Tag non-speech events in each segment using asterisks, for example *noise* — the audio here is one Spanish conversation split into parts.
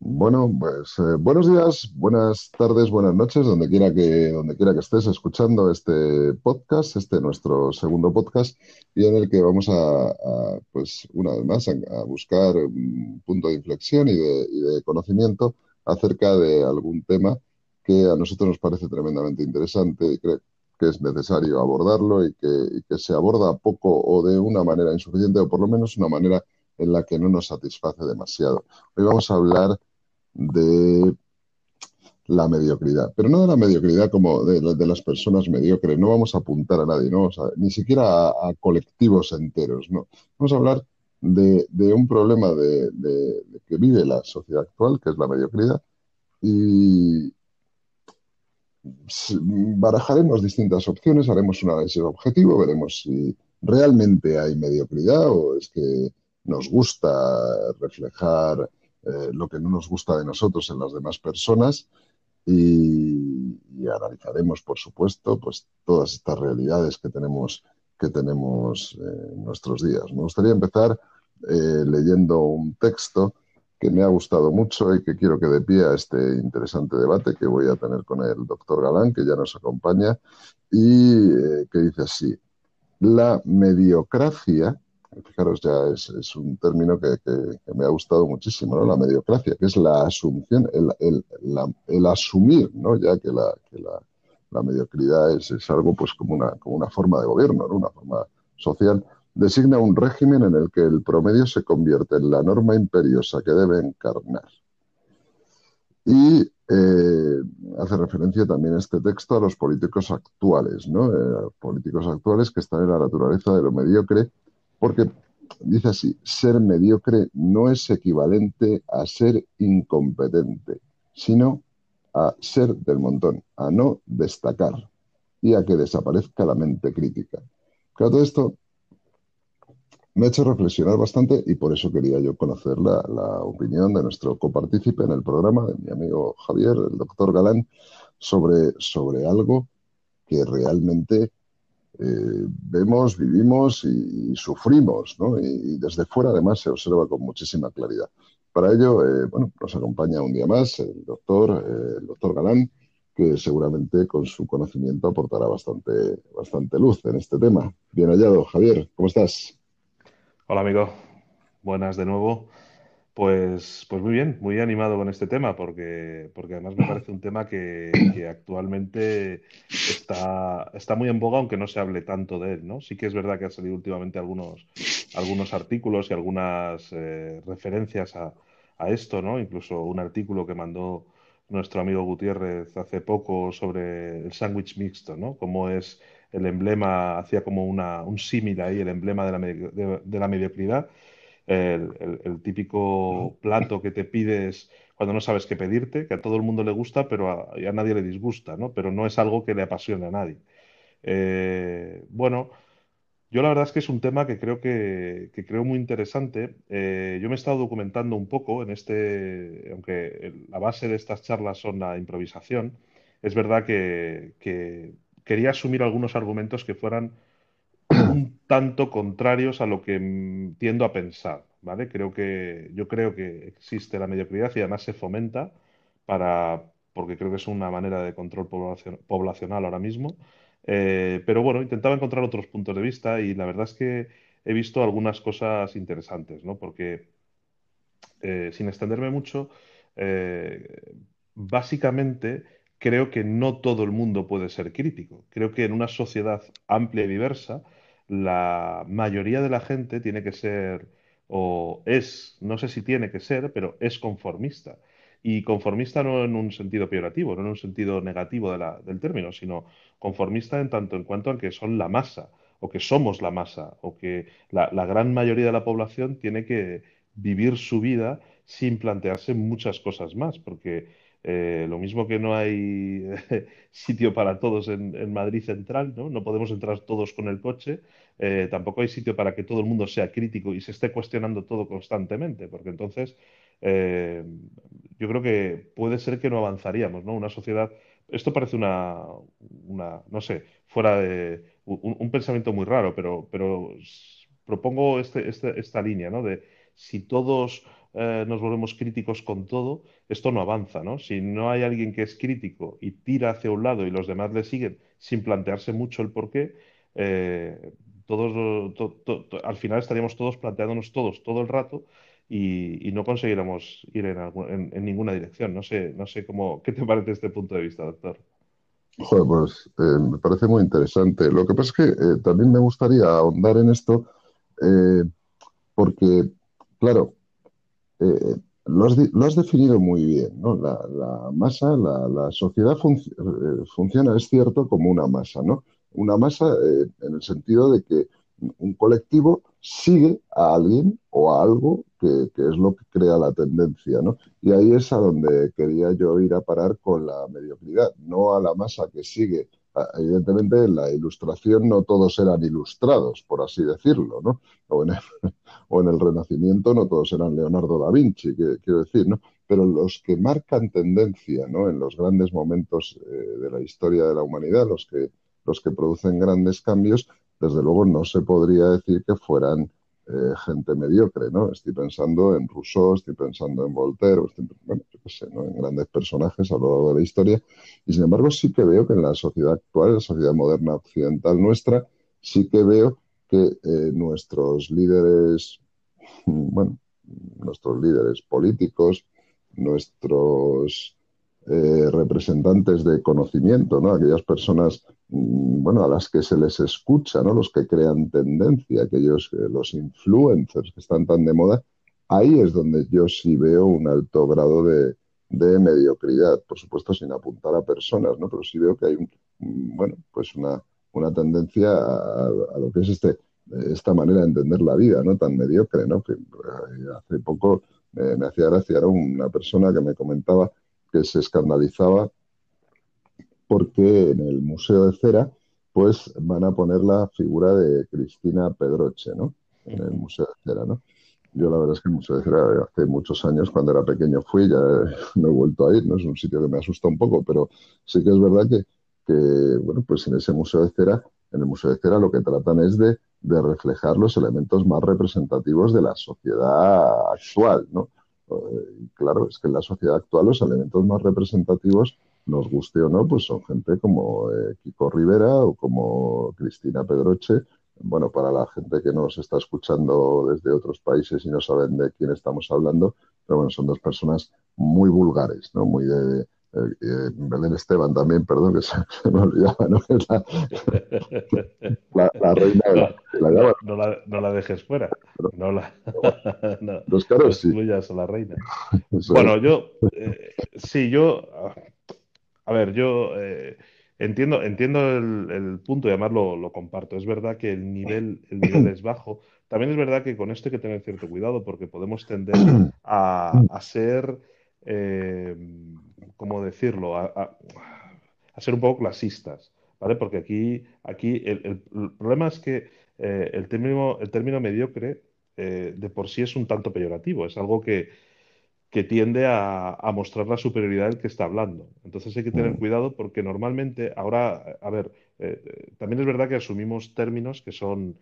Bueno, pues eh, buenos días, buenas tardes, buenas noches, donde quiera que, donde quiera que estés escuchando este podcast, este nuestro segundo podcast, y en el que vamos a, pues una vez más, a, buscar un punto de inflexión y de, conocimiento acerca de algún tema que a nosotros nos parece tremendamente interesante y creo que es necesario abordarlo y que, que se aborda poco o de una manera insuficiente o por lo menos una manera en la que no nos satisface demasiado. Hoy vamos a hablar de la mediocridad, pero no de la mediocridad como de, las personas mediocres, no vamos a apuntar a nadie, ¿no? ni siquiera a, colectivos enteros, no. Vamos a hablar de, un problema de, que vive la sociedad actual, que es la mediocridad, y barajaremos distintas opciones, haremos un análisis objetivo, veremos si realmente hay mediocridad o es que nos gusta reflejar eh, lo que no nos gusta de nosotros en las demás personas y, analizaremos, por supuesto, pues todas estas realidades que tenemos, que tenemos eh, en nuestros días. Me gustaría empezar eh, leyendo un texto que me ha gustado mucho y que quiero que de pie a este interesante debate que voy a tener con el doctor Galán, que ya nos acompaña, y que dice así, la mediocracia fijaros, ya es, un término que, me ha gustado muchísimo, ¿no? La mediocracia, que es la asunción, el, asumir, ¿no? Ya que la, la, mediocridad es, algo pues como una, como una forma de gobierno, Una forma social, designa un régimen en el que el promedio se convierte en la norma imperiosa que debe encarnar. Y eh, hace referencia también este texto a los políticos actuales, ¿no? Eh, políticos actuales que están en la naturaleza de lo mediocre porque dice así, ser mediocre no es equivalente a ser incompetente, sino a ser del montón, a no destacar y a que desaparezca la mente crítica. Claro, todo esto me ha hecho reflexionar bastante y por eso quería yo conocer la, opinión de nuestro copartícipe en el programa, de mi amigo Javier, el doctor Galán, sobre, sobre algo que realmente eh, vemos, vivimos y, sufrimos, ¿no? Y, desde fuera además se observa con muchísima claridad. Para ello, eh, bueno, nos acompaña un día más el doctor, eh, el doctor Galán, que seguramente con su conocimiento aportará bastante, bastante luz en este tema. Bien hallado, Javier, ¿cómo estás? Hola, amigo. Buenas de nuevo. Pues, pues muy bien, muy animado con este tema, porque, porque además me parece un tema que, actualmente está, está muy en boga, aunque no se hable tanto de él, ¿no? Sí que es verdad que han salido últimamente algunos, algunos artículos y algunas eh, referencias a, a, esto, ¿no? Incluso un artículo que mandó nuestro amigo Gutiérrez hace poco sobre el sándwich mixto, ¿no? Cómo es el emblema, hacía como una, un símil ahí, el emblema de la, de la mediocridad el, típico plato que te pides cuando no sabes qué pedirte, que a todo el mundo le gusta, pero a, nadie le disgusta, ¿no? Pero no es algo que le apasione a nadie. Eh, bueno, yo la verdad es que es un tema que creo que, creo muy interesante. Eh, yo me he estado documentando un poco en este, aunque la base de estas charlas son la improvisación, es verdad que, que quería asumir algunos argumentos que fueran *coughs* un tanto contrarios a lo que tiendo a pensar, ¿vale? Creo que, yo creo que existe la mediocridad y además se fomenta para, porque creo que es una manera de control poblacional ahora mismo. Eh, pero bueno, intentaba encontrar otros puntos de vista y la verdad es que he visto algunas cosas interesantes, ¿no? Porque, eh, sin extenderme mucho, eh, básicamente creo que no todo el mundo puede ser crítico. Creo que en una sociedad amplia y diversa, la mayoría de la gente tiene que ser, o es, no sé si tiene que ser, pero es conformista. Y conformista no en un sentido peyorativo, no en un sentido negativo del término, sino conformista en tanto en cuanto a que son la masa, o que somos la masa, o que la, la gran mayoría de la población tiene que vivir su vida sin plantearse muchas cosas más, porque eh, lo mismo que no hay *laughs* sitio para todos en, Madrid Central, ¿no? No podemos entrar todos con el coche. Eh, tampoco hay sitio para que todo el mundo sea crítico y se esté cuestionando todo constantemente, porque entonces eh, yo creo que puede ser que no avanzaríamos, ¿no? Una sociedad esto parece una, una, no sé, fuera de un, pensamiento muy raro, pero, pero propongo este, este, esta línea, ¿no? De si todos eh, nos volvemos críticos con todo, esto no avanza, ¿no? Si no hay alguien que es crítico y tira hacia un lado y los demás le siguen sin plantearse mucho el porqué, eh, todos, al final estaríamos todos planteándonos todos todo el rato y, no conseguiremos ir en, ninguna dirección. No sé, no sé cómo, ¿qué te parece este punto de vista, doctor? Joder, pues eh, me parece muy interesante. Lo que pasa es que también me gustaría ahondar en esto porque, claro, eh, lo, has, definido muy bien, ¿no? La, masa, la, sociedad eh, funciona, es cierto, como una masa, ¿no? Una masa eh, en el sentido de que un colectivo sigue a alguien o a algo que, es lo que crea la tendencia, ¿no? Y ahí es a donde quería yo ir a parar con la mediocridad, no a la masa que sigue. Evidentemente, en la ilustración no todos eran ilustrados, por así decirlo, ¿no? O en *laughs* o en el Renacimiento no todos eran Leonardo da Vinci, quiero decir, ¿no? Pero los que marcan tendencia, ¿no? En los grandes momentos eh, de la historia de la humanidad, los que, los que producen grandes cambios, desde luego no se podría decir que fueran eh, gente mediocre, ¿no? Estoy pensando en Rousseau, estoy pensando en Voltaire, bueno, yo qué sé, ¿no? En grandes personajes a lo largo de la historia. Y sin embargo sí que veo que en la sociedad actual, la sociedad moderna occidental nuestra, sí que veo que eh, nuestros líderes, bueno, nuestros líderes políticos, nuestros eh, representantes de conocimiento, ¿no? Aquellas personas, mm, bueno, a las que se les escucha, ¿no? Los que crean tendencia, aquellos, eh, los influencers que están tan de moda, ahí es donde yo sí veo un alto grado de, mediocridad, por supuesto sin apuntar a personas, ¿no? Pero sí veo que hay, un, mm, bueno, pues una, tendencia a, lo que es este, esta manera de entender la vida, ¿no? Tan mediocre, ¿no? Que eh, hace poco me hacía gracia, era una persona que me comentaba que se escandalizaba porque en el Museo de Cera pues van a poner la figura de Cristina Pedroche, ¿no? En el Museo de Cera, ¿no? Yo la verdad es que el Museo de Cera hace muchos años, cuando era pequeño fui, ya *laughs* no he vuelto a ir, ¿no? Es un sitio que me asusta un poco, pero sí que es verdad que que, bueno, pues en ese Museo de Cera, en el Museo de Cera lo que tratan es de, reflejar los elementos más representativos de la sociedad actual, ¿no? Eh, claro, es que en la sociedad actual los elementos más representativos, nos guste o no, pues son gente como eh, Kiko Rivera o como Cristina Pedroche. Bueno, para la gente que nos está escuchando desde otros países y no saben de quién estamos hablando, pero bueno, son dos personas muy vulgares, ¿no? Muy de, eh, Belén Esteban también, perdón, que se, *laughs* me olvidaba, ¿no? *laughs* La, la, reina de la, la no, la, no, la, dejes fuera. no la. *laughs* no, Los caros sí. a la reina. bueno, yo. Eh, sí, yo. A ver, yo. Eh, entiendo, entiendo el, el, punto y además lo, lo, comparto. Es verdad que el nivel, el nivel es bajo. También es verdad que con esto hay que tener cierto cuidado porque podemos tender *clears throat* a, a ser. Eh, ¿cómo decirlo? A, ser un poco clasistas, ¿vale? Porque aquí, aquí el, problema es que eh, el, término, el término mediocre eh, de por sí es un tanto peyorativo, es algo que, que tiende a, mostrar la superioridad del que está hablando. Entonces hay que tener mm. cuidado porque normalmente, ahora, a ver, eh, también es verdad que asumimos términos que son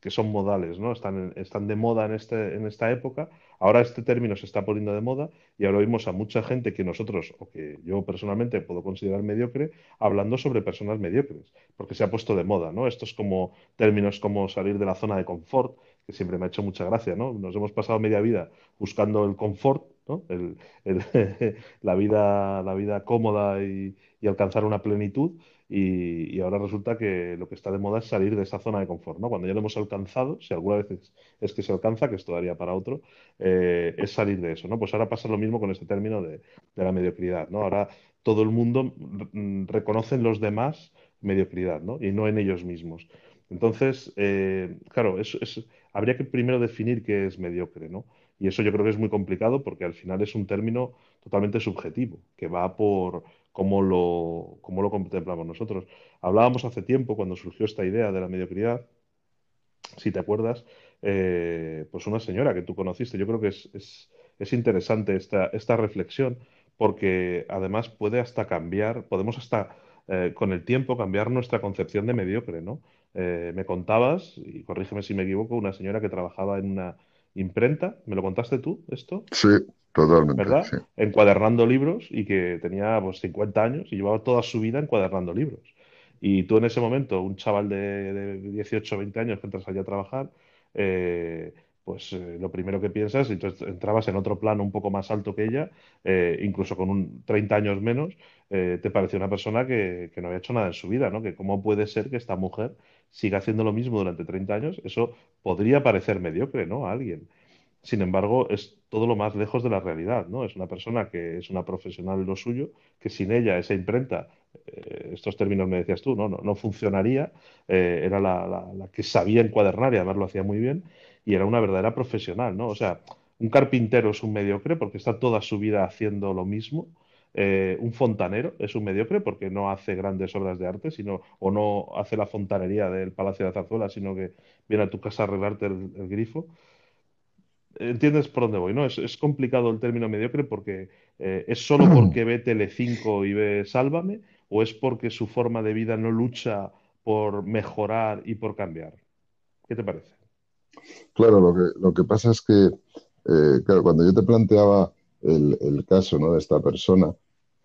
que, son modales, ¿no? Están, de moda en, este, en esta época. Ahora este término se está poniendo de moda y ahora oímos a mucha gente que nosotros, o que yo personalmente puedo considerar mediocre, hablando sobre personas mediocres, porque se ha puesto de moda, ¿no? Estos como términos como salir de la zona de confort, que siempre me ha hecho mucha gracia, ¿no? Nos hemos pasado media vida buscando el confort, ¿no? *laughs* La, vida, cómoda y alcanzar una plenitud y, ahora resulta que lo que está de moda es salir de esa zona de confort, ¿no? Cuando ya lo hemos alcanzado, si alguna vez es, que se alcanza, que esto daría para otro, eh, es salir de eso, ¿no? Pues ahora pasa lo mismo con este término de, la mediocridad, ¿no? Ahora todo el mundo reconoce en los demás mediocridad, ¿no? Y no en ellos mismos. Entonces, eh, claro, es, habría que primero definir qué es mediocre, ¿no? Y eso yo creo que es muy complicado porque al final es un término totalmente subjetivo, que va por, cómo lo, lo contemplamos nosotros. Hablábamos hace tiempo, cuando surgió esta idea de la mediocridad, si te acuerdas, eh, pues una señora que tú conociste. Yo creo que es, interesante esta, esta reflexión, porque además puede hasta cambiar, podemos hasta eh, con el tiempo cambiar nuestra concepción de mediocre, ¿no? Eh, me contabas, y corrígeme si me equivoco, una señora que trabajaba en una imprenta, ¿me lo contaste tú esto? Sí, totalmente. ¿Verdad? Encuadernando libros y que tenía pues 50 años y llevaba toda su vida encuadernando libros. Y tú en ese momento, un chaval de, 18 o 20 años que entras allá a trabajar, eh, pues eh, lo primero que piensas, y tú entrabas en otro plano un poco más alto que ella, eh, incluso con un 30 años menos, te pareció una persona que, que, no había hecho nada en su vida, ¿no? Que cómo puede ser que esta mujer siga haciendo lo mismo durante 30 años, eso podría parecer mediocre, ¿no? A alguien. Sin embargo, es todo lo más lejos de la realidad, ¿no? Es una persona que es una profesional lo suyo, que sin ella, esa imprenta, eh, estos términos me decías tú, no, no, funcionaría, eh, era la, que sabía encuadernar y además lo hacía muy bien, y era una verdadera profesional, ¿no? O sea, un carpintero es un mediocre porque está toda su vida haciendo lo mismo, eh, un fontanero es un mediocre porque no hace grandes obras de arte, sino, o no hace la fontanería del Palacio de Zarzuela, sino que viene a tu casa a arreglarte el grifo entiendes por dónde voy, ¿no? Es, complicado el término mediocre porque eh, es solo porque ve Telecinco y ve Sálvame o es porque su forma de vida no lucha por mejorar y por cambiar. ¿Qué te parece? Claro, lo que, lo que pasa es que, eh, claro, cuando yo te planteaba el, caso ¿no? de esta persona,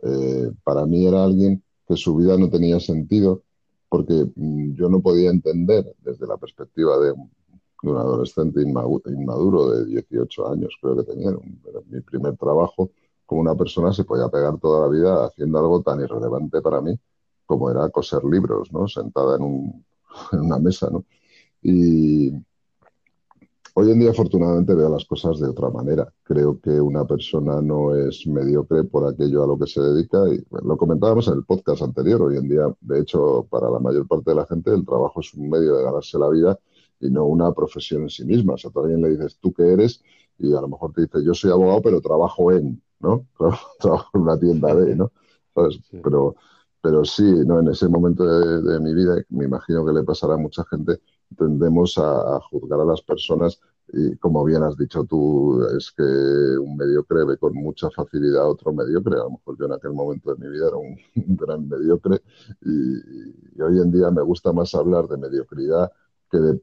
eh, para mí era alguien que su vida no tenía sentido porque mm, yo no podía entender desde la perspectiva de un adolescente inmaduro de 18 años, creo que tenía, mi primer trabajo, como una persona se podía pegar toda la vida haciendo algo tan irrelevante para mí como era coser libros, ¿no? Sentada en *laughs* una mesa, ¿no? Y hoy en día, afortunadamente, veo las cosas de otra manera. Creo que una persona no es mediocre por aquello a lo que se dedica. Y lo comentábamos en el podcast anterior. Hoy en día, de hecho, para la mayor parte de la gente, el trabajo es un medio de ganarse la vida y no una profesión en sí misma. O sea, tú a alguien le dices tú qué eres y a lo mejor te dice yo soy abogado pero trabajo en, ¿no? *laughs* Trabajo en una tienda de, ¿no? Pero, pero sí, ¿no? En ese momento de, mi vida, me imagino que le pasará a mucha gente, tendemos a, juzgar a las personas y como bien has dicho tú, es que un mediocre ve con mucha facilidad a otro mediocre. A lo mejor yo en aquel momento de mi vida era un, *laughs* gran mediocre y, hoy en día me gusta más hablar de mediocridad de,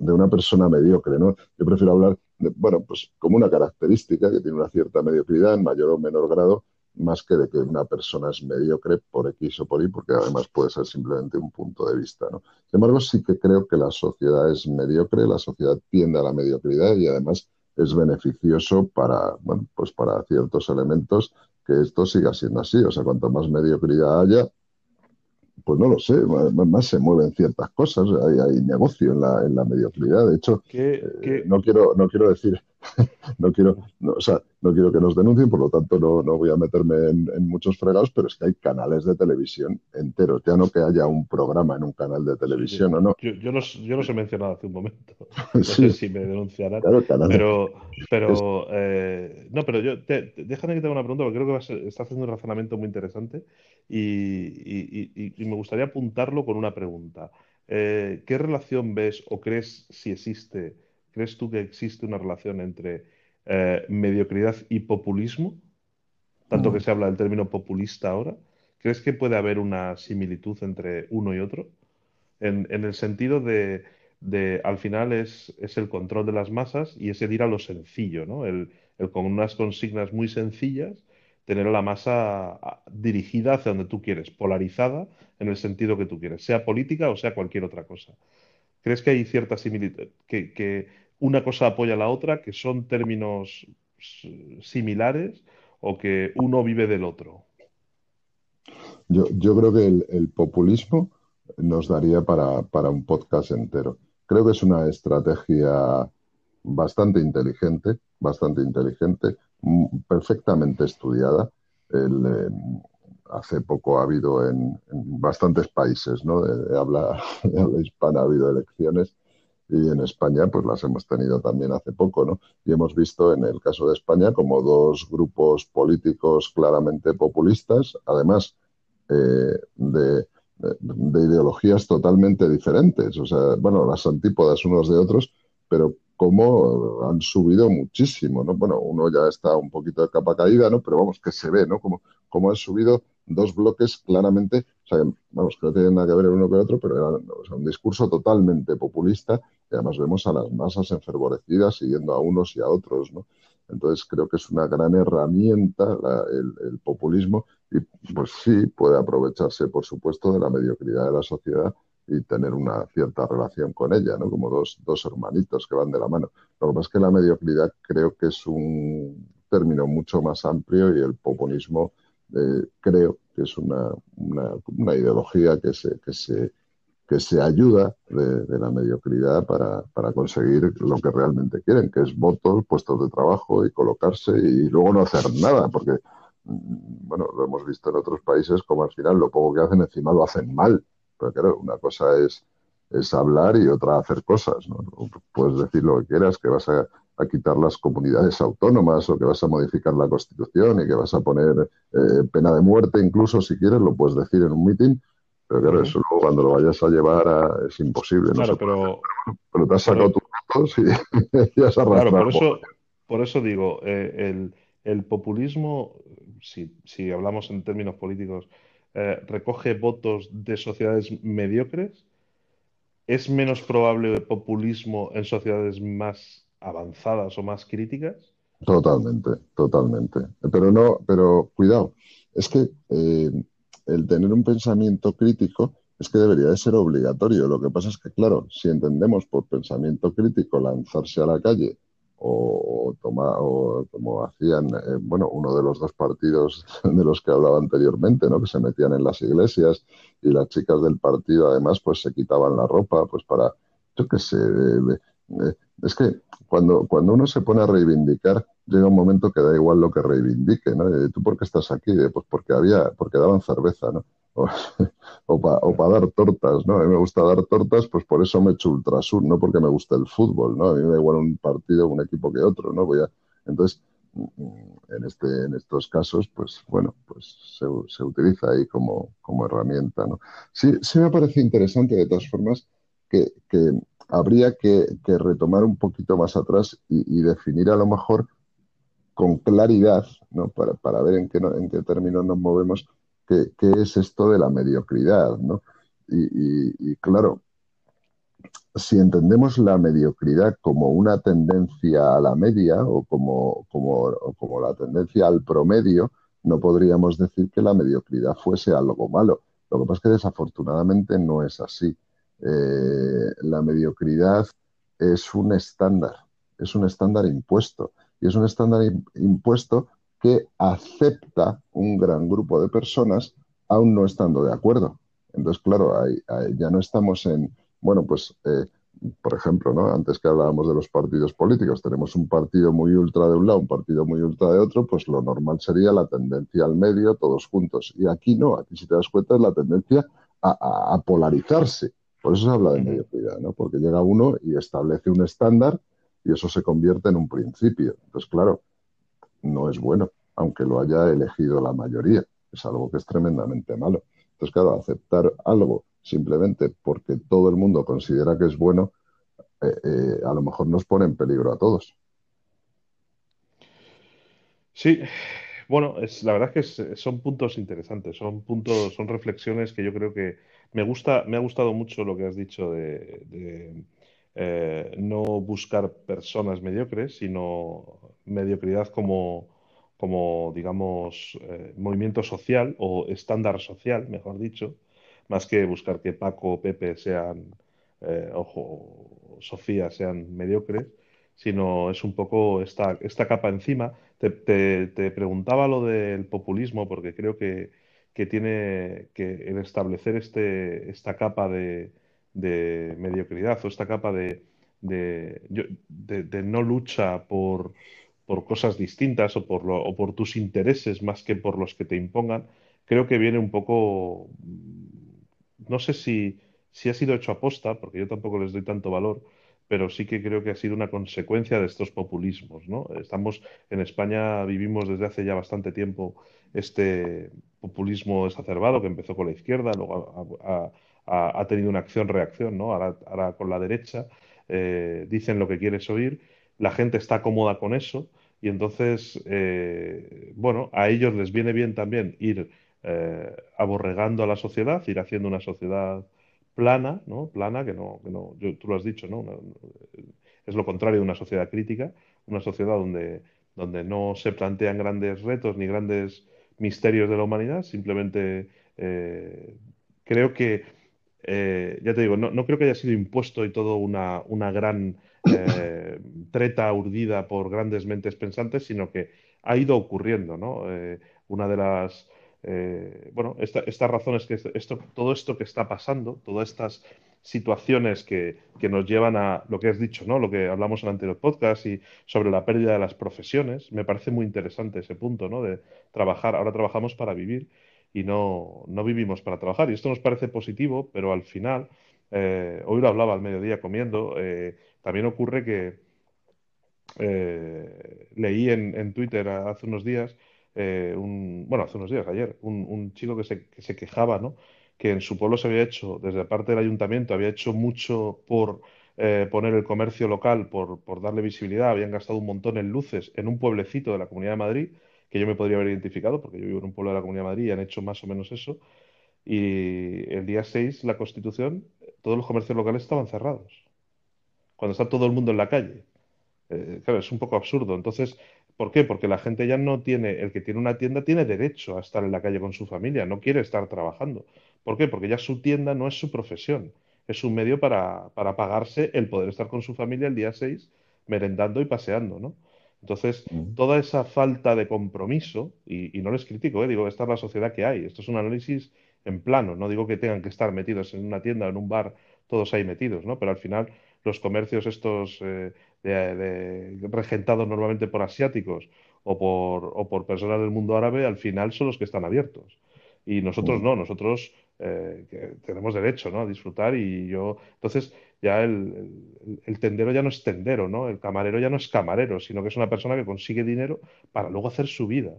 de una persona mediocre, ¿no? Yo prefiero hablar, de, bueno, pues como una característica que tiene una cierta mediocridad en mayor o menor grado, más que de que una persona es mediocre por X o por Y, porque además puede ser simplemente un punto de vista, ¿no? Sin embargo, sí que creo que la sociedad es mediocre, la sociedad tiende a la mediocridad y además es beneficioso para, bueno, pues para ciertos elementos que esto siga siendo así. O sea, cuanto más mediocridad haya, pues no lo sé, más, se mueven ciertas cosas, hay, negocio en la, en la mediocridad. De hecho, eh, no quiero, no quiero decir *laughs* no quiero, o sea, no quiero que nos denuncien, por lo tanto no, no voy a meterme en, muchos fregados, pero es que hay canales de televisión enteros, ya no que haya un programa en un canal de televisión o no. Yo, yo, los, yo los he mencionado hace un momento, *laughs* no sé si me denunciarán, pero, pero eh, no, pero yo, déjame que te haga una pregunta, porque creo que está haciendo un razonamiento muy interesante y, y, me gustaría apuntarlo con una pregunta. Eh, ¿Qué relación ves o crees si existe ¿Crees tú que existe una relación entre eh, mediocridad y populismo? Tanto que mm. se habla del término populista ahora. ¿Crees que puede haber una similitud entre uno y otro? En, el sentido de, al final es, el control de las masas y es el ir a lo sencillo, ¿no? El, con unas consignas muy sencillas tener a la masa dirigida hacia donde tú quieres, polarizada en el sentido que tú quieres, sea política o sea cualquier otra cosa. ¿Crees que hay cierta similitud? que una cosa apoya a la otra, que son términos similares o que uno vive del otro? Yo, yo creo que el, populismo nos daría para, para, un podcast entero. Creo que es una estrategia bastante inteligente, bastante inteligente, perfectamente estudiada. Eh, hace poco ha habido en, bastantes países ¿no? habla, *laughs* de habla hispana ha habido elecciones y en España pues las hemos tenido también hace poco, ¿no? Y hemos visto en el caso de España como dos grupos políticos claramente populistas, además eh, de, ideologías totalmente diferentes, o sea, bueno, las antípodas unos de otros, pero cómo han subido muchísimo, ¿no? Bueno, uno ya está un poquito de capa caída, ¿no? Pero vamos, que se ve, ¿no? Como, cómo han subido dos bloques claramente, o sea, vamos, que no tienen nada que ver el uno con el otro, pero era un discurso totalmente populista y además vemos a las masas enfervorecidas siguiendo a unos y a otros, ¿no? Entonces creo que es una gran herramienta el, populismo y pues sí puede aprovecharse, por supuesto, de la mediocridad de la sociedad y tener una cierta relación con ella, ¿no? Como dos, dos hermanitos que van de la mano. Lo que pasa es que la mediocridad creo que es un término mucho más amplio y el populismo eh, creo que es una, una, ideología que se, que se, que se ayuda de, la mediocridad para, para, conseguir lo que realmente quieren, que es votos, puestos de trabajo y colocarse y luego no hacer nada, porque, mm, bueno, lo hemos visto en otros países como al final lo poco que hacen encima lo hacen mal. Pero claro, una cosa es, es hablar y otra hacer cosas. ¿no? Puedes decir lo que quieras, que vas a quitar las comunidades autónomas o que vas a modificar la Constitución y que vas a poner eh, pena de muerte incluso si quieres, lo puedes decir en un mitin, pero claro, eso luego cuando lo vayas a llevar es imposible. Claro, pero, pero, te has sacado tus votos y, *laughs* ya has arrastrado. Claro, por eso, por eso digo, eh, el, populismo, si, si, hablamos en términos políticos, eh, recoge votos de sociedades mediocres. ¿Es menos probable el populismo en sociedades más avanzadas o más críticas? Totalmente, totalmente. Pero no, pero cuidado, es que eh, el tener un pensamiento crítico es que debería de ser obligatorio. Lo que pasa es que, claro, si entendemos por pensamiento crítico lanzarse a la calle o, tomar, o como hacían, eh, bueno, uno de los dos partidos *laughs* de los que hablaba anteriormente, ¿no? Que se metían en las iglesias y las chicas del partido además pues se quitaban la ropa pues para, yo qué sé, eh, es que cuando, cuando uno se pone a reivindicar, llega un momento que da igual lo que reivindique, ¿no? ¿Tú por qué estás aquí? Pues porque había, porque daban cerveza, ¿no? *laughs* O, para dar tortas, ¿no? A mí me gusta dar tortas, pues por eso me he hecho ultrasur, no porque me guste el fútbol, ¿no? A mí me da igual un partido, un equipo que otro, ¿no? Voy a, entonces, en, este, en estos casos, pues bueno, pues se, se utiliza ahí como, como herramienta, ¿no? Sí, sí me parece interesante, de todas formas, que, habría que, retomar un poquito más atrás y, definir a lo mejor con claridad, ¿no? para, ver en qué, en qué términos nos movemos, qué, es esto de la mediocridad. ¿no? Y, claro, si entendemos la mediocridad como una tendencia a la media o como, como, como la tendencia al promedio, no podríamos decir que la mediocridad fuese algo malo. Lo que pasa es que desafortunadamente no es así. Eh, la mediocridad es un estándar, es un estándar impuesto. Y es un estándar impuesto que acepta un gran grupo de personas aún no estando de acuerdo. Entonces, claro, ya no estamos en, bueno, pues, eh, por ejemplo, ¿no? antes que hablábamos de los partidos políticos, tenemos un partido muy ultra de un lado, un partido muy ultra de otro, pues lo normal sería la tendencia al medio, todos juntos. Y aquí no, aquí si te das cuenta es la tendencia a polarizarse. Por eso se habla de mediocridad, ¿no? Porque llega uno y establece un estándar y eso se convierte en un principio. Entonces, claro, no es bueno, aunque lo haya elegido la mayoría. Es algo que es tremendamente malo. Entonces, claro, aceptar algo simplemente porque todo el mundo considera que es bueno, eh, eh, a lo mejor nos pone en peligro a todos. Sí, bueno, es, la verdad es que son puntos interesantes, son puntos, son reflexiones que yo creo que me gusta, me ha gustado mucho lo que has dicho de, eh, no buscar personas mediocres, sino mediocridad como, como digamos, eh, movimiento social o estándar social, mejor dicho, más que buscar que Paco o Pepe sean, eh, ojo, Sofía sean mediocres, sino es un poco esta, esta capa encima. Te preguntaba lo del populismo porque creo que que tiene que establecer este, esta capa de, mediocridad o esta capa de, de, no lucha por, por, cosas distintas o por, o por tus intereses más que por los que te impongan, creo que viene un poco, no sé si, si ha sido hecho aposta, porque yo tampoco les doy tanto valor, pero sí que creo que ha sido una consecuencia de estos populismos, ¿no? Estamos en España, vivimos desde hace ya bastante tiempo este populismo exacerbado que empezó con la izquierda, luego ha, tenido una acción-reacción, ¿no? Ahora, con la derecha. eh, dicen lo que quieres oír, la gente está cómoda con eso y entonces, bueno, a ellos les viene bien también ir aborregando a la sociedad, ir haciendo una sociedad plana, ¿no? Plana, que no, que no tú lo has dicho, ¿no? es lo contrario de una sociedad crítica, una sociedad donde, donde no se plantean grandes retos ni grandes misterios de la humanidad, simplemente eh, creo que, eh, ya te digo, no, creo que haya sido impuesto y todo una, una gran eh, treta urdida por grandes mentes pensantes, sino que ha ido ocurriendo, ¿no? una de las eh, bueno, estas razones que esto, todo esto que está pasando, todas estas situaciones que, nos llevan a lo que has dicho, ¿no? Lo que hablamos en el anterior podcast y sobre la pérdida de las profesiones, me parece muy interesante ese punto, ¿no? De trabajar, ahora trabajamos para vivir y no, no vivimos para trabajar. Y esto nos parece positivo, pero al final, eh, hoy lo hablaba al mediodía comiendo, eh, también ocurre que leí en Twitter hace unos días eh, un, bueno, hace unos días, ayer, un, chico que se, que se, quejaba, ¿no? Que en su pueblo se había hecho, desde parte del ayuntamiento, había hecho mucho por eh, poner el comercio local, por, por, darle visibilidad, habían gastado un montón en luces en un pueblecito de la Comunidad de Madrid, que yo me podría haber identificado, porque yo vivo en un pueblo de la Comunidad de Madrid y han hecho más o menos eso. Y el día 6, la Constitución, todos los comercios locales estaban cerrados, cuando está todo el mundo en la calle. Eh, claro, es un poco absurdo. Entonces, ¿Por qué? Porque la gente ya no tiene, el que tiene una tienda tiene derecho a estar en la calle con su familia, no quiere estar trabajando. ¿Por qué? Porque ya su tienda no es su profesión, es un medio para, para pagarse el poder estar con su familia el día 6 merendando y paseando, ¿no? Entonces, toda esa falta de compromiso, y, no les critico, ¿eh? digo, esta es la sociedad que hay, esto es un análisis en plano, no digo que tengan que estar metidos en una tienda o en un bar, todos ahí metidos, ¿no? Pero al final los comercios estos eh, regentados normalmente por asiáticos o por, o por personas del mundo árabe, al final son los que están abiertos. Y nosotros mm. no, nosotros eh, tenemos derecho ¿no? a disfrutar y yo, entonces ya el, el, tendero ya no es tendero, ¿no? El camarero ya no es camarero, sino que es una persona que consigue dinero para luego hacer su vida.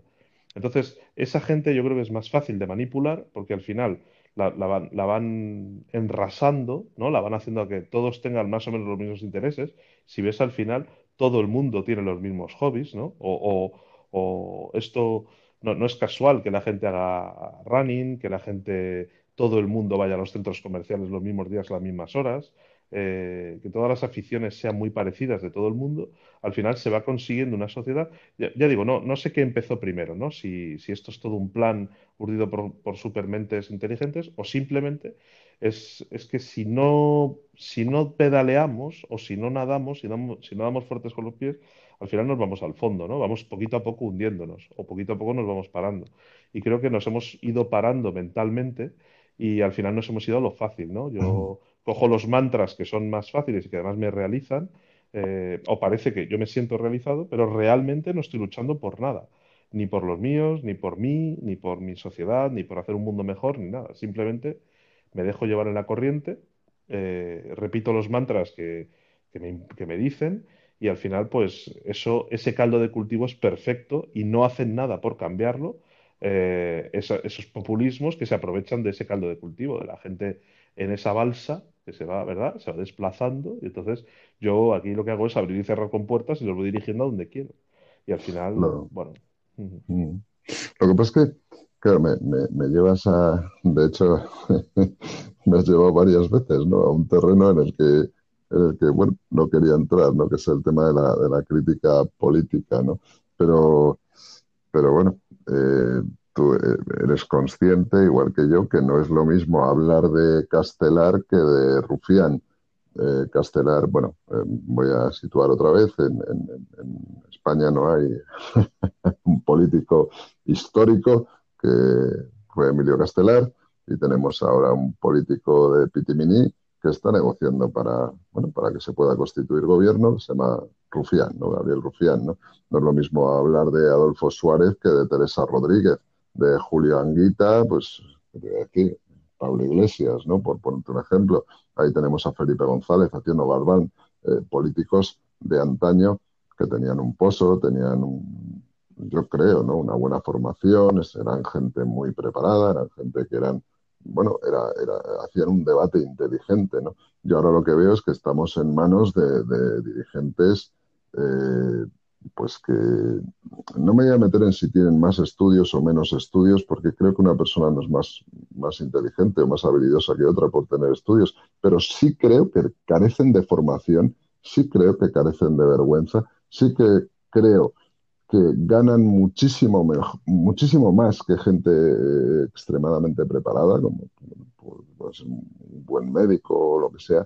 Entonces, esa gente yo creo que es más fácil de manipular porque al final la, van, enrasando, ¿no? La van haciendo a que todos tengan más o menos los mismos intereses. Si ves al final, todo el mundo tiene los mismos hobbies, ¿no? O, esto no, es casual que la gente haga running, que la gente, todo el mundo vaya a los centros comerciales los mismos días, las mismas horas. Eh, que todas las aficiones sean muy parecidas de todo el mundo, al final se va consiguiendo una sociedad. Ya, digo, no, no sé qué empezó primero, ¿no? Si, si esto es todo un plan urdido por, supermentes inteligentes o simplemente es, es, que si no, si no pedaleamos o si no nadamos, si no, si no damos fuertes con los pies, al final nos vamos al fondo, ¿no? Vamos poquito a poco hundiéndonos o poquito a poco nos vamos parando. Y creo que nos hemos ido parando mentalmente y al final nos hemos ido a lo fácil, ¿no? Yo cojo los mantras que son más fáciles y que además me realizan, eh, o parece que yo me siento realizado, pero realmente no estoy luchando por nada, ni por los míos, ni por mí, ni por mi sociedad, ni por hacer un mundo mejor, ni nada. Simplemente me dejo llevar en la corriente, eh, repito los mantras que, me, dicen y al final, pues eso, ese caldo de cultivo es perfecto y no hacen nada por cambiarlo. Eh, esos populismos que se aprovechan de ese caldo de cultivo, de la gente en esa balsa que se va, ¿verdad? Se va desplazando y entonces yo aquí lo que hago es abrir y cerrar con puertas y los voy dirigiendo a donde quiero. Y al final, bueno. Mm. Lo que pasa es que, claro, me, me, llevas a, de hecho, *laughs* me has llevado varias veces, ¿no? A un terreno en el que, en el que bueno, no quería entrar, ¿no? Que es el tema de la, de la crítica política, ¿no? Pero, pero bueno, eh, tú eh, eres consciente, igual que yo, que no es lo mismo hablar de Castelar que de Rufián. Eh, Castelar, bueno, eh, voy a situar otra vez, en, España no hay *laughs* un político histórico que fue Emilio Castelar y tenemos ahora un político de Pitimini que está negociando para, bueno, para que se pueda constituir gobierno, se llama Rufián, ¿no? Gabriel Rufián, ¿no? No es lo mismo hablar de Adolfo Suárez que de Teresa Rodríguez de Julio Anguita, pues aquí, Pablo Iglesias, ¿no? Por ponerte un ejemplo. Ahí tenemos a Felipe González, a Tino Barbán, eh, políticos de antaño que tenían un pozo, tenían un, yo creo, ¿no? Una buena formación, eran gente muy preparada, eran gente que eran bueno, era, hacían un debate inteligente, ¿no? Yo ahora lo que veo es que estamos en manos de, dirigentes, eh, pues que no me voy a meter en si tienen más estudios o menos estudios, porque creo que una persona no es más, más inteligente o más habilidosa que otra por tener estudios, pero sí creo que carecen de formación, sí creo que carecen de vergüenza, sí que creo que ganan muchísimo, mejor, muchísimo más que gente extremadamente preparada, como un buen médico o lo que sea,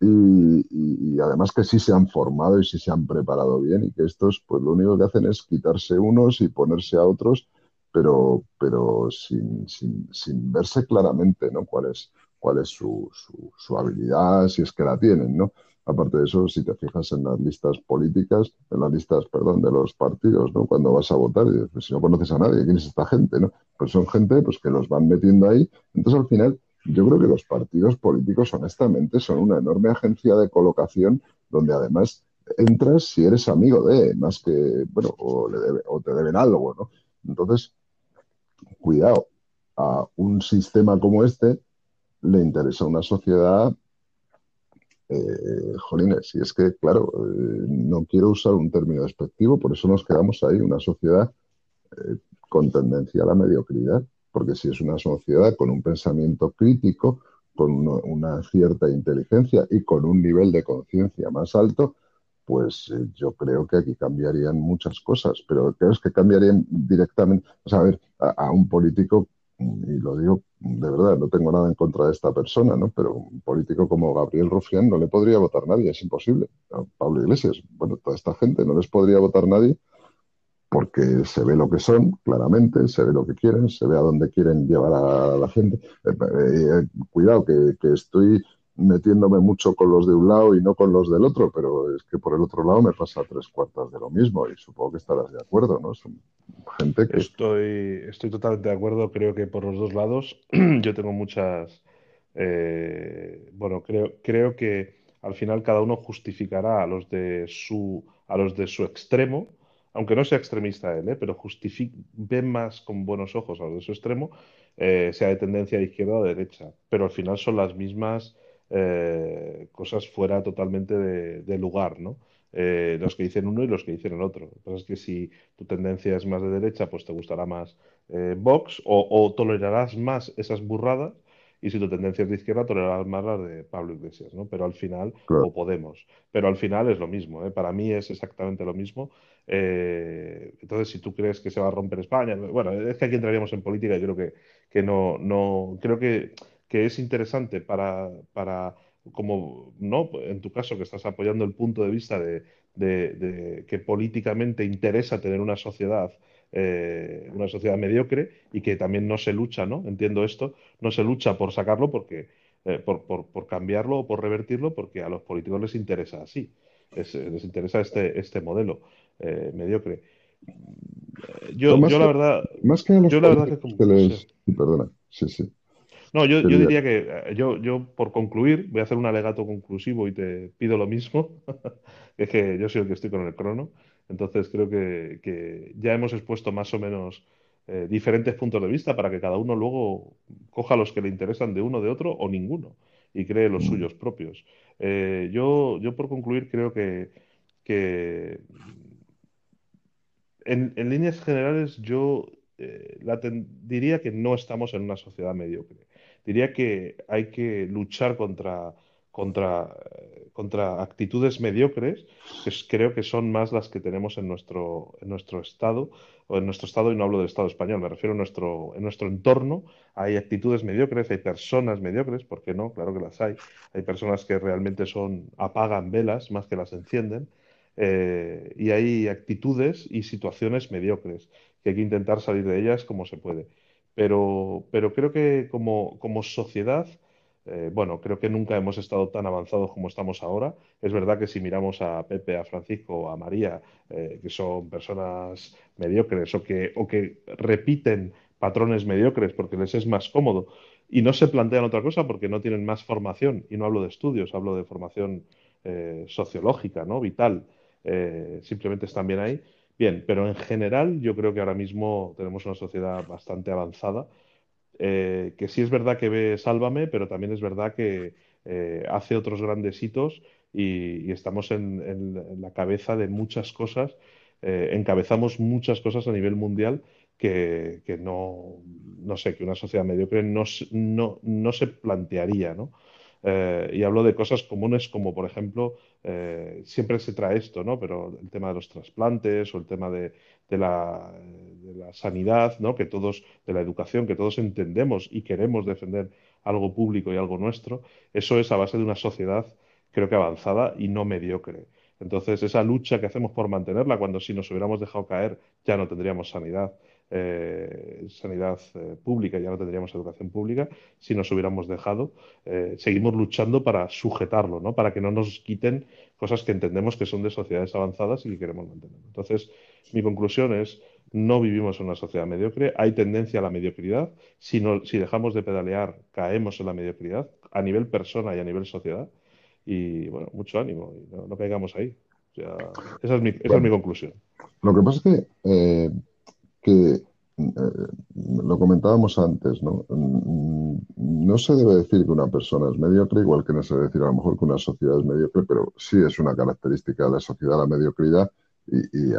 y, además que sí se han formado y sí se han preparado bien y que estos pues lo único que hacen es quitarse unos y ponerse a otros, pero, pero sin, sin, sin verse claramente ¿no? cuál es, cuál es su, su, su habilidad, si es que la tienen, ¿no? Aparte de eso, si te fijas en las listas políticas, en las listas, perdón, de los partidos, ¿no? Cuando vas a votar, pues si no conoces a nadie, ¿quién es esta gente, no? Pues son gente pues, que los van metiendo ahí. Entonces, al final, yo creo que los partidos políticos, honestamente, son una enorme agencia de colocación donde además entras si eres amigo de, más que, bueno, o, o te deben algo, ¿no? Entonces, cuidado, a un sistema como este le interesa una sociedad eh, jolines, y es que, claro, eh, no quiero usar un término despectivo, por eso nos quedamos ahí, una sociedad eh, con tendencia a la mediocridad, porque si es una sociedad con un pensamiento crítico, con una cierta inteligencia y con un nivel de conciencia más alto, pues eh, yo creo que aquí cambiarían muchas cosas, pero creo que cambiarían directamente, o sea, a ver, a un político y lo digo de verdad, no tengo nada en contra de esta persona, ¿no? Pero un político como Gabriel Rufián no le podría votar nadie, es imposible. Pablo Iglesias, bueno, toda esta gente no les podría votar nadie porque se ve lo que son, claramente, se ve lo que quieren, se ve a dónde quieren llevar a la gente. Eh, eh, cuidado, que, estoy metiéndome mucho con los de un lado y no con los del otro, pero es que por el otro lado me pasa tres cuartas de lo mismo y supongo que estarás de acuerdo, ¿no? Gente que... Estoy, estoy totalmente de acuerdo, creo que por los dos lados *clears throat* yo tengo muchas... Eh, bueno, creo, creo que al final cada uno justificará a los de su, a los de su extremo, aunque no sea extremista él, ¿eh? pero ven más con buenos ojos a los de su extremo, eh, sea de tendencia de izquierda o de derecha, pero al final son las mismas eh, cosas fuera totalmente de, lugar, ¿no? Los que dicen uno y los que dicen el otro. Lo es que si tu tendencia es más de derecha, pues te gustará más Vox o, tolerarás más esas burradas y si tu tendencia es de izquierda, tolerarás más las de Pablo Iglesias, ¿no? Pero al final, o Podemos, pero al final es lo mismo, Para mí es exactamente lo mismo. entonces, si tú crees que se va a romper España, bueno, es que aquí entraríamos en política y creo que, que no, no, creo que que es interesante para, para, como, ¿no? En tu caso, que estás apoyando el punto de vista de, que políticamente interesa tener una sociedad, eh, una sociedad mediocre y que también no se lucha, ¿no? Entiendo esto, no se lucha por sacarlo porque, eh, por, por, cambiarlo o por revertirlo porque a los políticos les interesa así, les interesa este, este modelo eh, mediocre. Yo, yo la verdad, más que yo la verdad que, les, perdona, sí, sí. No, yo, diría que eh, yo, yo, por concluir, voy a hacer un alegato conclusivo y te pido lo mismo. *laughs* es que yo soy el que estoy con el crono. Entonces creo que, ya hemos expuesto más o menos eh, diferentes puntos de vista para que cada uno luego coja los que le interesan de uno, de otro o ninguno y cree los suyos propios. Eh, yo, yo, por concluir, creo que, en, en, líneas generales yo diría que no estamos en una sociedad mediocre diría que hay que luchar contra, contra, contra actitudes mediocres, que creo que son más las que tenemos en nuestro, en nuestro estado, o en nuestro estado, y no hablo del estado español, me refiero a nuestro, en nuestro entorno, hay actitudes mediocres, hay personas mediocres, ¿por qué no? Claro que las hay. Hay personas que realmente son, apagan velas más que las encienden. Eh, y hay actitudes y situaciones mediocres, que hay que intentar salir de ellas como se puede. Pero, pero creo que como, como sociedad, eh, bueno, creo que nunca hemos estado tan avanzados como estamos ahora. Es verdad que si miramos a Pepe, a Francisco, a María, eh, que son personas mediocres o que, repiten patrones mediocres porque les es más cómodo y no se plantean otra cosa porque no tienen más formación, y no hablo de estudios, hablo de formación eh, sociológica, ¿no? vital, simplemente están bien ahí, Bien, pero en general yo creo que ahora mismo tenemos una sociedad bastante avanzada eh, que sí es verdad que ve Sálvame, pero también es verdad que eh, hace otros grandes hitos y, estamos en, la cabeza de muchas cosas, eh, encabezamos muchas cosas a nivel mundial que, no, no sé, que una sociedad mediocre no, no, no se plantearía, ¿no? Y hablo de cosas comunes como, por ejemplo, siempre se trae esto, ¿no? Pero el tema de los trasplantes o el tema de, la, sanidad, ¿no? Que todos, de la educación, que todos entendemos y queremos defender algo público y algo nuestro, eso es a base de una sociedad, creo que avanzada y no mediocre. Entonces, esa lucha que hacemos por mantenerla, cuando si nos hubiéramos dejado caer ya no tendríamos sanidad, eh, sanidad eh, pública, ya no tendríamos educación pública si nos hubiéramos dejado. Eh, seguimos luchando para sujetarlo, ¿no? para que no nos quiten cosas que entendemos que son de sociedades avanzadas y que queremos mantener. Entonces, mi conclusión es, no vivimos en una sociedad mediocre, hay tendencia a la mediocridad. Si, si dejamos de pedalear, caemos en la mediocridad a nivel persona y a nivel sociedad. Y bueno, mucho ánimo, no, caigamos ahí. esa, es mi, esa es mi conclusión. Lo que pasa es que que eh, lo comentábamos antes, ¿no? No se debe decir que una persona es mediocre, igual que no se debe decir a lo mejor que una sociedad es mediocre, pero sí es una característica de la sociedad la mediocridad y,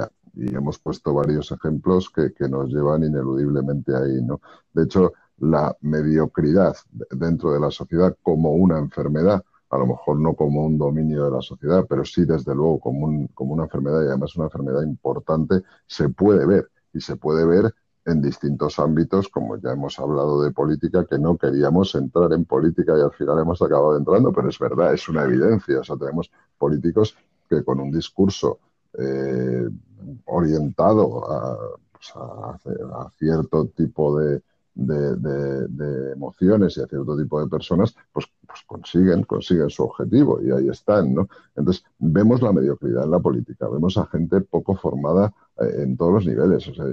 hemos puesto varios ejemplos que, nos llevan ineludiblemente ahí, ¿no? De hecho, la mediocridad dentro de la sociedad como una enfermedad, a lo mejor no como un dominio de la sociedad, pero sí desde luego como, como una enfermedad y además una enfermedad importante, se puede ver y se puede ver en distintos ámbitos, como ya hemos hablado de política, que no queríamos entrar en política y al final hemos acabado entrando, pero es verdad, es una evidencia. O sea, tenemos políticos que con un discurso eh, orientado a, cierto tipo de, emociones y a cierto tipo de personas, pues, pues, consiguen, consiguen su objetivo y ahí están, ¿no? Entonces, vemos la mediocridad en la política, vemos a gente poco formada eh, en todos los niveles. O sea,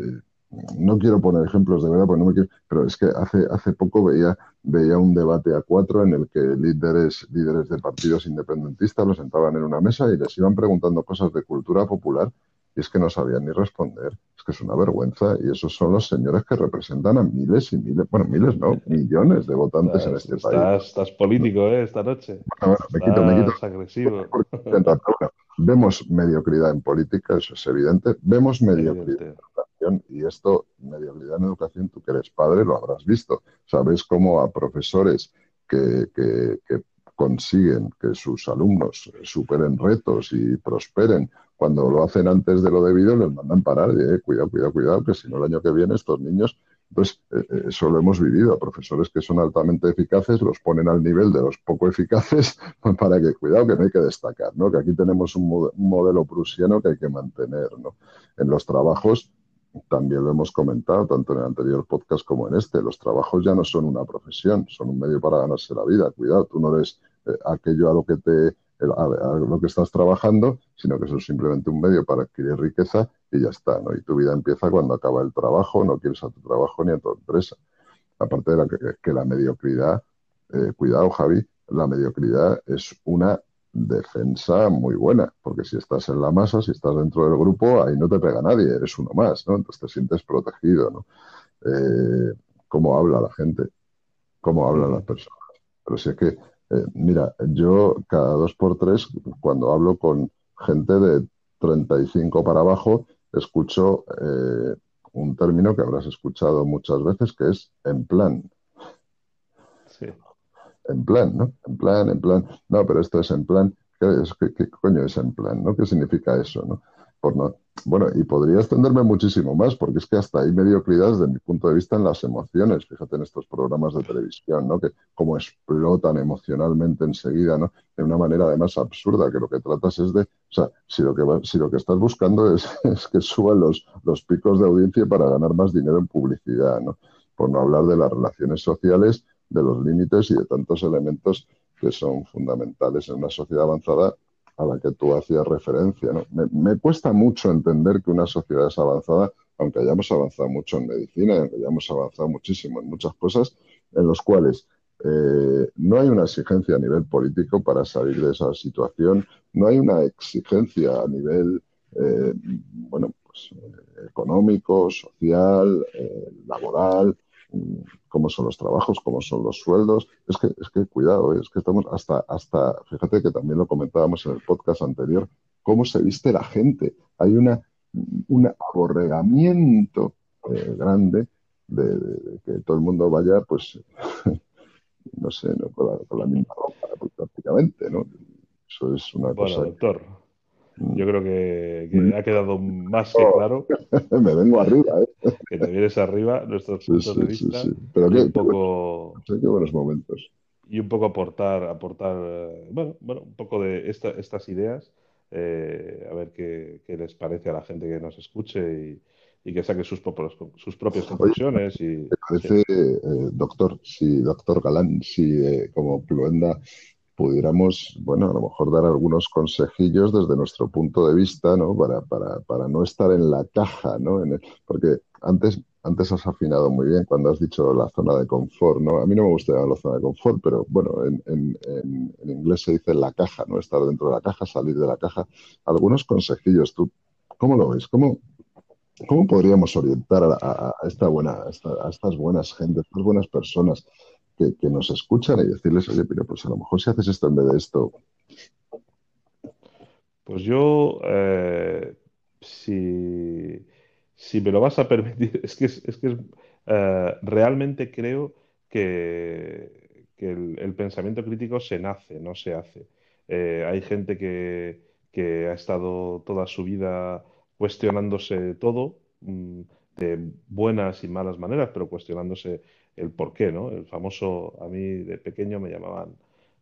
no quiero poner ejemplos de verdad, porque no me quiero, pero es que hace, hace poco veía, veía un debate a cuatro en el que líderes, líderes de partidos independentistas los sentaban en una mesa y les iban preguntando cosas de cultura popular y es que no sabían ni responder. Es que es una vergüenza y esos son los señores que representan a miles y miles, bueno, miles no, millones de votantes en este país. Estás político, ¿eh? Esta noche. Bueno, me quito, me quito. agresivo. *laughs* Vemos mediocridad en política, eso es evidente. Vemos mediocridad en educación y esto, mediocridad en educación, tú que eres padre lo habrás visto. Sabes cómo a profesores que, que, que consiguen que sus alumnos superen retos y prosperen cuando lo hacen antes de lo debido, les mandan parar y, eh, cuidado, cuidado, cuidado, que si no el año que viene estos niños, pues eh, eh, eso lo hemos vivido. Profesores que son altamente eficaces los ponen al nivel de los poco eficaces *laughs* para que, cuidado, que no hay que destacar, ¿no? Que aquí tenemos un, modelo prusiano que hay que mantener, ¿no? En los trabajos, también lo hemos comentado, tanto en el anterior podcast como en este, los trabajos ya no son una profesión, son un medio para ganarse la vida. Cuidado, tú no eres aquello a lo que te a, lo que estás trabajando, sino que eso es simplemente un medio para adquirir riqueza y ya está, ¿no? Y tu vida empieza cuando acaba el trabajo, no quieres a tu trabajo ni a tu empresa. Aparte de la que, la mediocridad, eh, cuidado Javi, la mediocridad es una defensa muy buena, porque si estás en la masa, si estás dentro del grupo, ahí no te pega nadie, eres uno más, ¿no? Entonces te sientes protegido, ¿no? Eh, ¿Cómo habla la gente? ¿Cómo hablan las personas? Pero si es que eh, mira, yo cada dos por tres, cuando hablo con gente de 35 para abajo, escucho eh, un término que habrás escuchado muchas veces, que es en plan. Sí. En plan, ¿no? En plan, en plan. No, pero esto es en plan. ¿Qué, qué coño es en plan? ¿no? ¿Qué significa eso? ¿no? Bueno, y podría extenderme muchísimo más, porque es que hasta hay mediocridad desde mi punto de vista en las emociones. Fíjate en estos programas de televisión, ¿no? Que como explotan emocionalmente enseguida, ¿no? De una manera además absurda, que lo que tratas es de, o sea, si lo que, si lo que estás buscando es, *laughs* es que suban los, los picos de audiencia para ganar más dinero en publicidad, ¿no? Por no hablar de las relaciones sociales, de los límites y de tantos elementos que son fundamentales en una sociedad avanzada a la que tú hacías referencia. ¿no? Me, cuesta mucho entender que una sociedad es avanzada, aunque hayamos avanzado mucho en medicina, aunque hayamos avanzado muchísimo en muchas cosas, en los cuales eh, no hay una exigencia a nivel político para salir de esa situación, no hay una exigencia a nivel, eh, bueno, pues, eh, económico, social, laboral, mm, cómo son los trabajos, cómo son los sueldos. Es que, es que cuidado, ¿eh? es que estamos hasta, hasta, fíjate que también lo comentábamos en el podcast anterior, cómo se viste la gente. Hay una, un aborregamiento eh, grande de, que todo el mundo vaya, pues, *laughs* no sé, con, la, misma ropa, pues, prácticamente, ¿no? Eso es una bueno, cosa. doctor. Yo creo que, mm. ha quedado más que claro. *laughs* Me vengo arriba, ¿eh? Que te vienes arriba, nuestros puntos de vista. Sí, Pero un poco... qué buenos momentos. Y un poco aportar, aportar eh, bueno, bueno, un poco de estas ideas, eh, a ver qué, qué, les parece a la gente que nos escuche y, y que saque sus, sus propias conclusiones. y, me parece, eh, doctor, si doctor Galán, si eh, como Pluenda pudiéramos, bueno, a lo mejor dar algunos consejillos desde nuestro punto de vista, ¿no? Para, para, para no estar en la caja, ¿no? Porque antes, antes has afinado muy bien cuando has dicho la zona de confort, ¿no? A mí no me gusta la zona de confort, pero bueno, en, en, inglés se dice la caja, ¿no? Estar dentro de la caja, salir de la caja. Algunos consejillos, ¿tú cómo lo ves? ¿Cómo, ¿Cómo podríamos orientar a, esta buena, a, estas buenas gentes, a estas buenas personas que, nos escuchan y decirles, oye, pero pues a lo mejor si haces esto en vez de esto? Pues yo, eh, si, si, me lo vas a *laughs* permitir, es que, es, que eh, realmente creo que, que el, pensamiento crítico se nace, no se hace. Eh, hay gente que, que ha estado toda su vida cuestionándose todo, mm, de buenas y malas maneras, pero cuestionándose el por qué, ¿no? El famoso, a mí de pequeño me llamaban,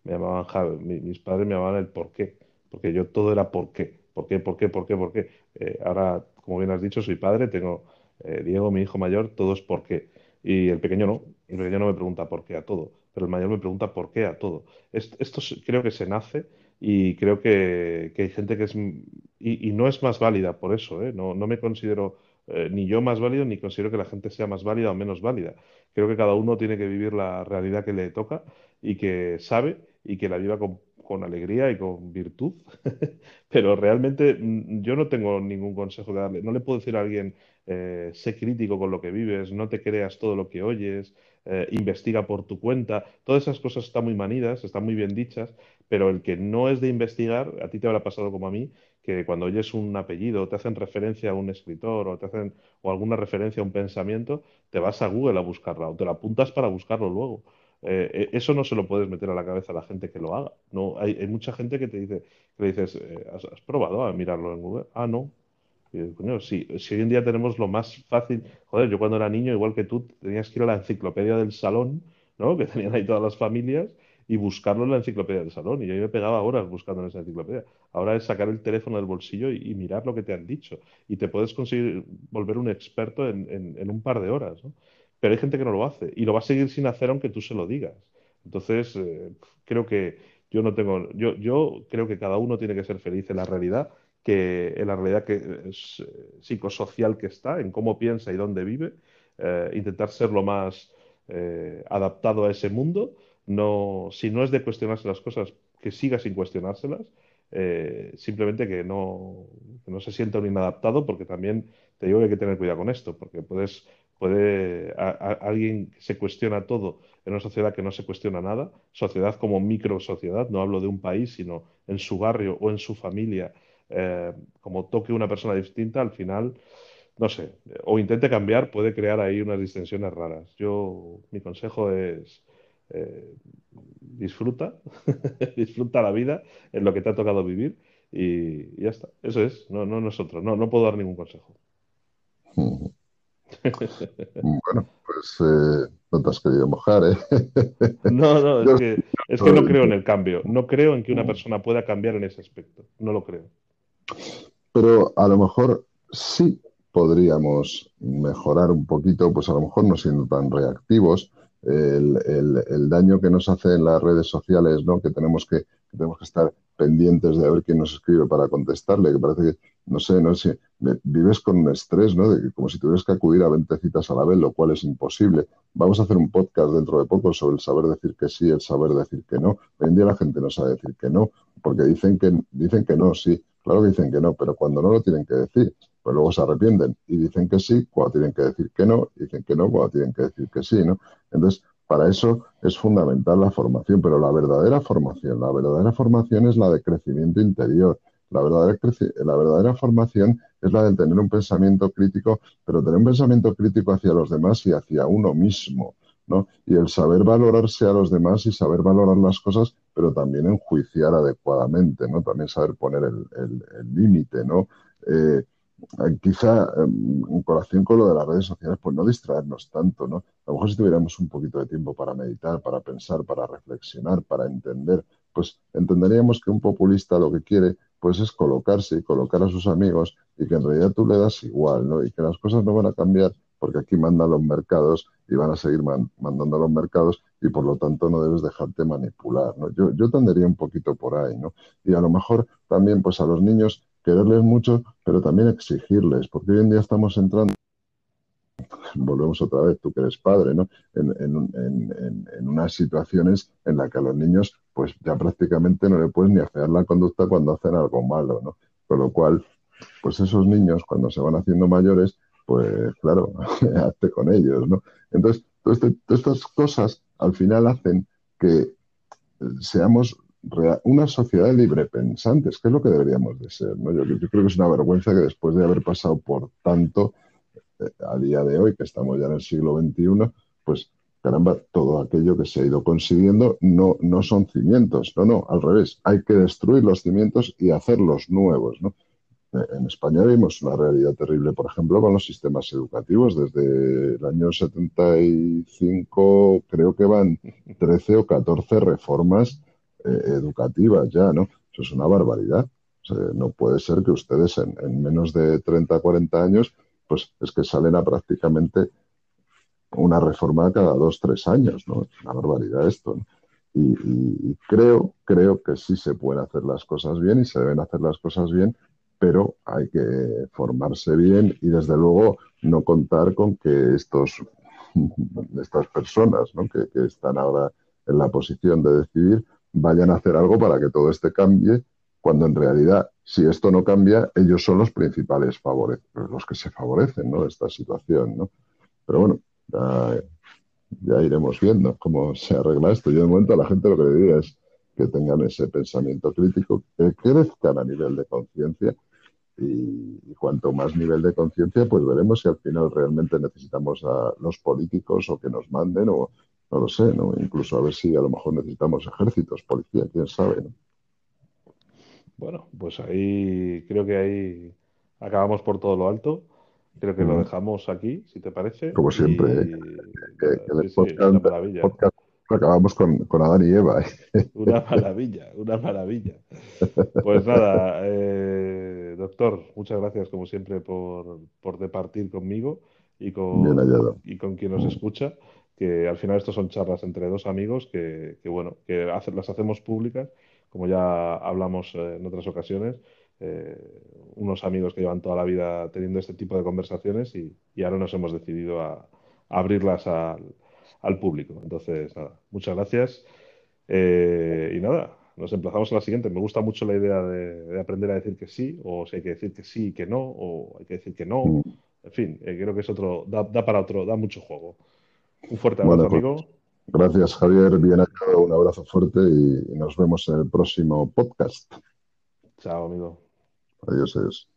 me llamaban mis padres me llamaban el por qué, porque yo todo era por qué, por qué, por qué, por qué, por qué. Eh, ahora, como bien has dicho, soy padre, tengo eh, Diego, mi hijo mayor, todo es por qué. Y el pequeño no, el pequeño no me pregunta por qué a todo, pero el mayor me pregunta por qué a todo. Esto, creo que se nace y creo que, hay gente que es... Y, no es más válida por eso, ¿eh? No, no me considero eh, ni yo más válido ni considero que la gente sea más válida o menos válida. Creo que cada uno tiene que vivir la realidad que le toca y que sabe y que la viva con, alegría y con virtud. *laughs* Pero realmente mm, yo no tengo ningún consejo que darle. No le puedo decir a alguien, eh, sé crítico con lo que vives, no te creas todo lo que oyes, eh, investiga por tu cuenta. Todas esas cosas están muy manidas, están muy bien dichas, pero el que no es de investigar, a ti te habrá pasado como a mí, que cuando oyes un apellido, te hacen referencia a un escritor o te hacen o alguna referencia a un pensamiento, te vas a Google a buscarla o te la apuntas para buscarlo luego. Eh, eh, eso no se lo puedes meter a la cabeza a la gente que lo haga. No, hay, mucha gente que te dice, le dices, eh, ¿has, probado a mirarlo en Google? Ah, no. coño, si, si, hoy en día tenemos lo más fácil, joder, yo cuando era niño, igual que tú, tenías que ir a la enciclopedia del salón, ¿no? *laughs* Que tenían ahí todas las familias y buscarlo en la enciclopedia del salón. Y yo me pegaba horas buscando en esa enciclopedia. Ahora es sacar el teléfono del bolsillo y, mirar lo que te han dicho. Y te puedes conseguir volver un experto en, en, un par de horas. Pero hay gente que no lo hace y lo va a seguir sin hacer aunque tú se lo digas. Entonces, eh, creo que yo no tengo, yo, creo que cada uno tiene que ser feliz en la realidad, que en la realidad que eh, psicosocial que está, en cómo piensa y dónde vive, eh, intentar ser lo más adaptado a ese mundo no, si no es de cuestionarse las cosas, que siga sin cuestionárselas, eh, simplemente que no, que no se sienta un inadaptado, porque también te digo que hay que tener cuidado con esto, porque puedes, puede alguien se cuestiona todo en una sociedad que no se cuestiona nada, sociedad como micro sociedad, no hablo de un país, sino en su barrio o en su familia, eh, como toque una persona distinta, al final, no sé, o intente cambiar, puede crear ahí unas distensiones raras. Yo, mi consejo es eh, disfruta, *laughs* disfruta la vida en lo que te ha tocado vivir y, ya está. Eso es, no, no nosotros, no, no puedo dar ningún consejo. bueno, pues eh, no te has querido mojar, ¿eh? *laughs* no, no, es que, es que no creo en el cambio. No creo en que una persona pueda cambiar en ese aspecto. No lo creo. Pero a lo mejor sí podríamos mejorar un poquito, pues a lo mejor no siendo tan reactivos, el, el, daño que nos hace en las redes sociales, ¿no? que tenemos que, tenemos que estar pendientes de ver quién nos escribe para contestarle, que parece que, no sé, no sé, vives con un estrés, ¿no? De que, como si tuvieras que acudir a 20 citas a la vez, lo cual es imposible. Vamos a hacer un podcast dentro de poco sobre el saber decir que sí, el saber decir que no. Hoy en día la gente no sabe decir que no, porque dicen que, dicen que no, sí, claro que dicen que no, pero cuando no lo tienen que decir, pero luego se arrepienten y dicen que sí cuando tienen que decir que no, dicen que no cuando tienen que decir que sí, ¿no? Entonces, para eso es fundamental la formación, pero la verdadera formación, la verdadera formación es la de crecimiento interior. La verdadera, la verdadera formación es la de tener un pensamiento crítico, pero tener un pensamiento crítico hacia los demás y hacia uno mismo. ¿no? Y el saber valorarse a los demás y saber valorar las cosas, pero también enjuiciar adecuadamente, ¿no? También saber poner el límite, ¿no? Eh, quizá em, en colación con lo de las redes sociales, pues no distraernos tanto, ¿no? A lo mejor si tuviéramos un poquito de tiempo para meditar, para pensar, para reflexionar, para entender, pues entenderíamos que un populista lo que quiere pues es colocarse y colocar a sus amigos y que en realidad tú le das igual, ¿no? Y que las cosas no van a cambiar porque aquí mandan los mercados y van a seguir mandando los mercados y por lo tanto no debes dejarte manipular, ¿no? Yo, yo tendería un poquito por ahí, ¿no? Y a lo mejor también pues a los niños quererles mucho, pero también exigirles, porque hoy en día estamos entrando, volvemos otra vez, tú que eres padre, ¿no? En, unas situaciones en las que a los niños, pues ya prácticamente no le puedes ni afear la conducta cuando hacen algo malo, ¿no? Con lo cual, pues esos niños, cuando se van haciendo mayores, pues claro, *laughs* hazte con ellos, ¿no? Entonces, este, todas estas cosas al final hacen que seamos una sociedad libre pensantes, que es lo que deberíamos de ser. ¿no? Yo, creo que es una vergüenza que después de haber pasado por tanto eh, a día de hoy, que estamos ya en el siglo XXI, pues caramba, todo aquello que se ha ido consiguiendo no, no son cimientos, no, no, al revés, hay que destruir los cimientos y hacerlos nuevos. Eh, en España vimos una realidad terrible, por ejemplo, con los sistemas educativos. Desde el año 75 creo que van 13 o 14 reformas eh, educativas ya, ¿no? Eso es una barbaridad. no puede ser que ustedes en, menos de 30, 40 años, pues es que salen a prácticamente una reforma cada dos, tres años, ¿no? Es una barbaridad esto, Y, creo, creo que sí se pueden hacer las cosas bien y se deben hacer las cosas bien, pero hay que formarse bien y desde luego no contar con que estos, *laughs* estas personas ¿no? que están ahora en la posición de decidir, vayan a hacer algo para que todo este cambie, cuando en realidad, si esto no cambia, ellos son los principales favores, los que se favorecen ¿no? esta situación. ¿no? Pero bueno, ya, iremos viendo cómo se arregla esto. Yo de momento a la gente lo que le diría es que tengan ese pensamiento crítico, que crezcan a nivel de conciencia y, y, cuanto más nivel de conciencia, pues veremos si al final realmente necesitamos a los políticos o que nos manden o, no lo sé, ¿no? Incluso a ver si a lo mejor necesitamos ejércitos, policía, quién sabe, ¿no? Bueno, pues ahí creo que ahí acabamos por todo lo alto. Creo que lo dejamos aquí, si te parece. Como siempre, ¿eh? podcast, acabamos con, con, Adán y Eva. ¿eh? Una maravilla, una maravilla. Pues nada, eh, doctor, muchas gracias como siempre por, por departir conmigo y con, y con quien nos escucha que al final estos son charlas entre dos amigos que, bueno, que las hacemos públicas, como ya hablamos eh, en otras ocasiones, eh, unos amigos que llevan toda la vida teniendo este tipo de conversaciones y, ahora nos hemos decidido a, abrirlas al, público. Entonces, nada, muchas gracias. Eh, y nada, nos emplazamos a la siguiente. Me gusta mucho la idea de, aprender a decir que sí, o si hay que decir que sí y que no, o hay que decir que no. Mm. En fin, creo que es otro, da, da para otro, da mucho juego. Un fuerte abrazo, pues, amigo. Gracias, Javier. Bien hallado. Un abrazo fuerte y nos vemos en el próximo podcast. Chao, amigo. Adiós, adiós.